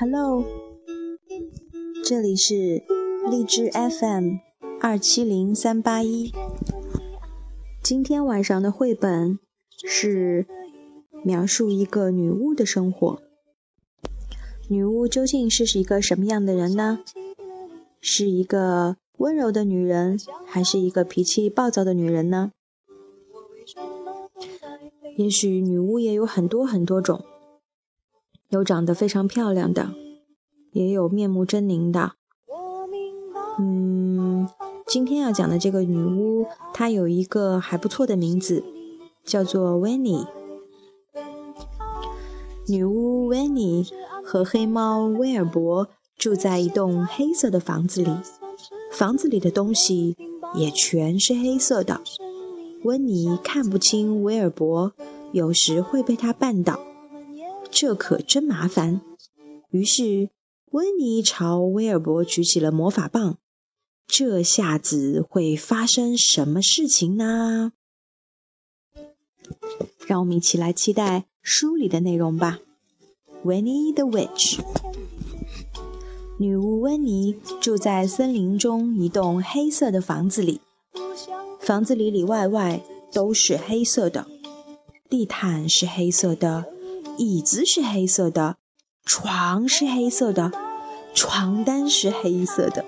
Hello，这里是荔枝 FM 二七零三八一。今天晚上的绘本是描述一个女巫的生活。女巫究竟是一个什么样的人呢？是一个温柔的女人，还是一个脾气暴躁的女人呢？也许女巫也有很多很多种，有长得非常漂亮的，也有面目狰狞的。嗯，今天要讲的这个女巫，她有一个还不错的名字，叫做温妮。女巫温妮和黑猫威尔伯住在一栋黑色的房子里，房子里的东西也全是黑色的。温妮看不清威尔伯，有时会被他绊倒，这可真麻烦。于是温妮朝威尔伯举起了魔法棒，这下子会发生什么事情呢？让我们一起来期待书里的内容吧。Winnie the Witch，女巫温妮住在森林中一栋黑色的房子里。房子里里外外都是黑色的，地毯是黑色的，椅子是黑色的，床是黑色的，床单是黑色的，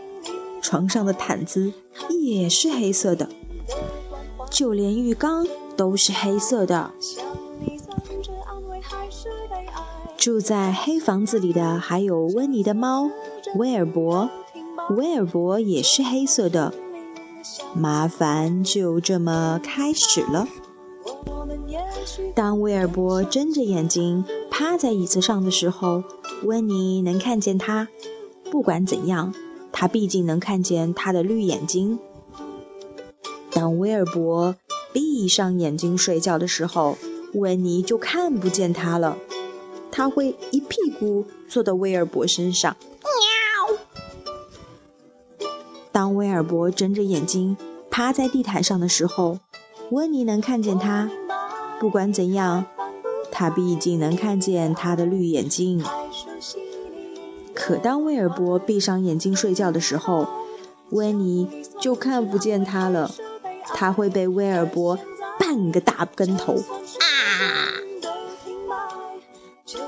床上的毯子也是黑色的，就连浴缸都是黑色的。住在黑房子里的还有温妮的猫威尔伯，威尔伯也是黑色的。麻烦就这么开始了。当威尔伯睁着眼睛趴在椅子上的时候，温妮能看见他。不管怎样，他毕竟能看见他的绿眼睛。当威尔伯闭上眼睛睡觉的时候，温妮就看不见他了。他会一屁股坐到威尔伯身上。喵当威尔伯睁着眼睛趴在地毯上的时候，温妮能看见他。不管怎样，他毕竟能看见他的绿眼睛。可当威尔伯闭上眼睛睡觉的时候，温妮就看不见他了。他会被威尔伯绊个大跟头。啊！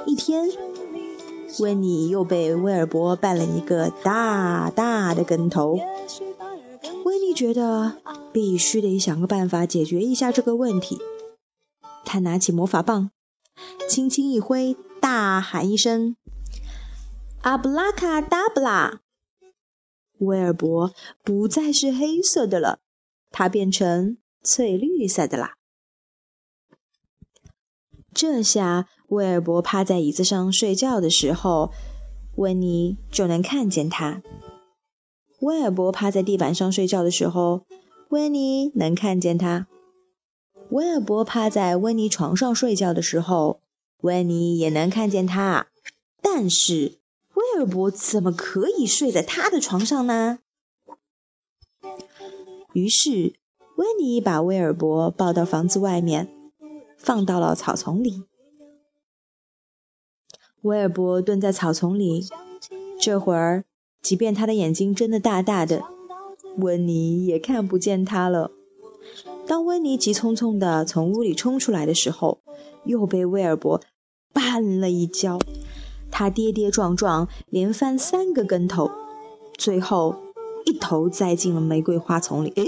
一天，温妮又被威尔伯绊了一个大大的跟头。觉得必须得想个办法解决一下这个问题。他拿起魔法棒，轻轻一挥，大喊一声：“阿布拉卡达布拉！”威尔伯不再是黑色的了，它变成翠绿色的啦。这下，威尔伯趴在椅子上睡觉的时候，温妮就能看见他。威尔伯趴在地板上睡觉的时候，温妮能看见他。威尔伯趴在温妮床上睡觉的时候，温妮也能看见他。但是，威尔伯怎么可以睡在他的床上呢？于是，温妮把威尔伯抱到房子外面，放到了草丛里。威尔伯蹲在草丛里，这会儿。即便他的眼睛睁得大大的，温妮也看不见他了。当温妮急匆匆地从屋里冲出来的时候，又被威尔伯绊了一跤。他跌跌撞撞，连翻三个跟头，最后一头栽进了玫瑰花丛里。哎，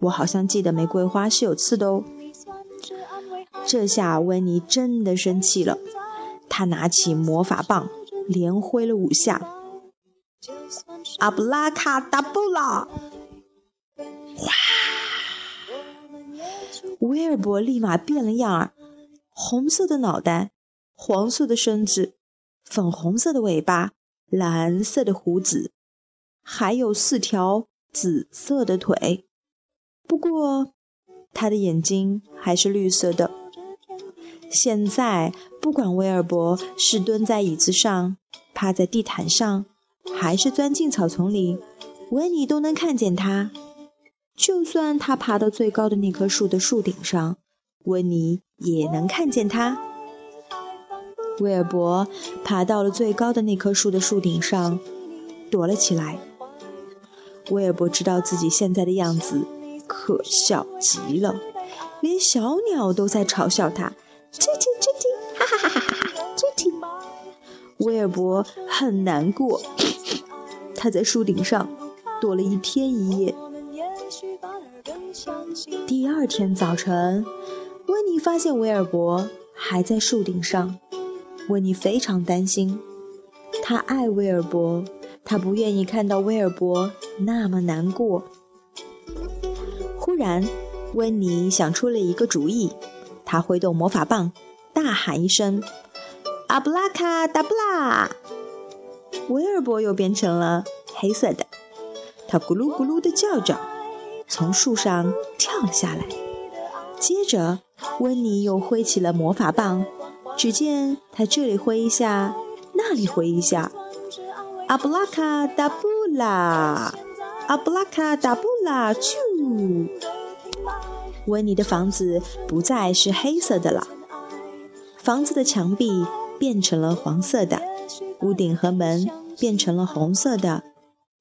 我好像记得玫瑰花是有刺的哦。这下温妮真的生气了。他拿起魔法棒，连挥了五下，阿布拉卡达布拉！哗！威尔伯立马变了样儿，红色的脑袋，黄色的身子，粉红色的尾巴，蓝色的胡子，还有四条紫色的腿。不过，他的眼睛还是绿色的。现在，不管威尔伯是蹲在椅子上、趴在地毯上，还是钻进草丛里，温妮都能看见他。就算他爬到最高的那棵树的树顶上，温妮也能看见他。威尔伯爬到了最高的那棵树的树顶上，躲了起来。威尔伯知道自己现在的样子可笑极了，连小鸟都在嘲笑他。威尔伯很难过，他在树顶上躲了一天一夜。第二天早晨，温妮发现威尔伯还在树顶上。温妮非常担心，他爱威尔伯，他不愿意看到威尔伯那么难过。忽然，温妮想出了一个主意，他挥动魔法棒，大喊一声：“阿布拉卡达布拉！”威尔伯又变成了黑色的，他咕噜咕噜地叫着，从树上跳了下来。接着，温妮又挥起了魔法棒。只见他这里挥一下，那里挥一下，阿布拉卡达布拉，阿布拉卡达布拉，啾！温妮的房子不再是黑色的了，房子的墙壁变成了黄色的，屋顶和门变成了红色的，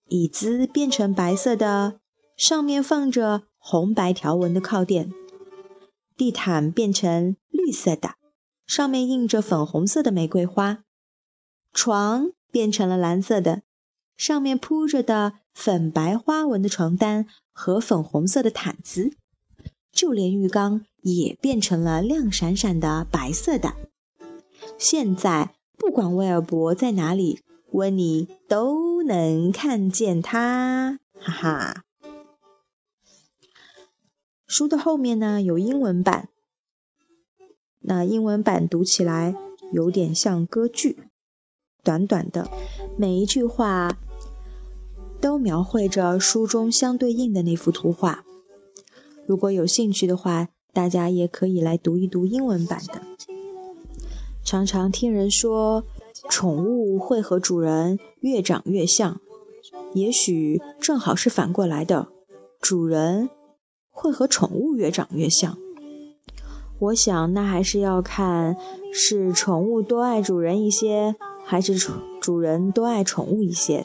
椅子变成白色的，上面放着红白条纹的靠垫，地毯变成绿色的。上面印着粉红色的玫瑰花，床变成了蓝色的，上面铺着的粉白花纹的床单和粉红色的毯子，就连浴缸也变成了亮闪闪的白色的。现在不管威尔伯在哪里，温妮都能看见他，哈哈。书的后面呢有英文版。那英文版读起来有点像歌剧，短短的，每一句话都描绘着书中相对应的那幅图画。如果有兴趣的话，大家也可以来读一读英文版的。常常听人说，宠物会和主人越长越像，也许正好是反过来的，主人会和宠物越长越像。我想，那还是要看是宠物多爱主人一些，还是主主人多爱宠物一些。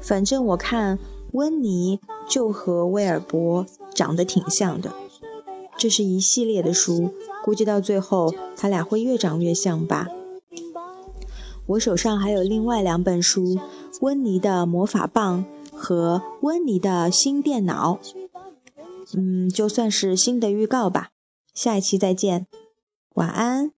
反正我看温妮就和威尔伯长得挺像的。这是一系列的书，估计到最后他俩会越长越像吧。我手上还有另外两本书，《温妮的魔法棒》和《温妮的新电脑》。嗯，就算是新的预告吧。下一期再见，晚安。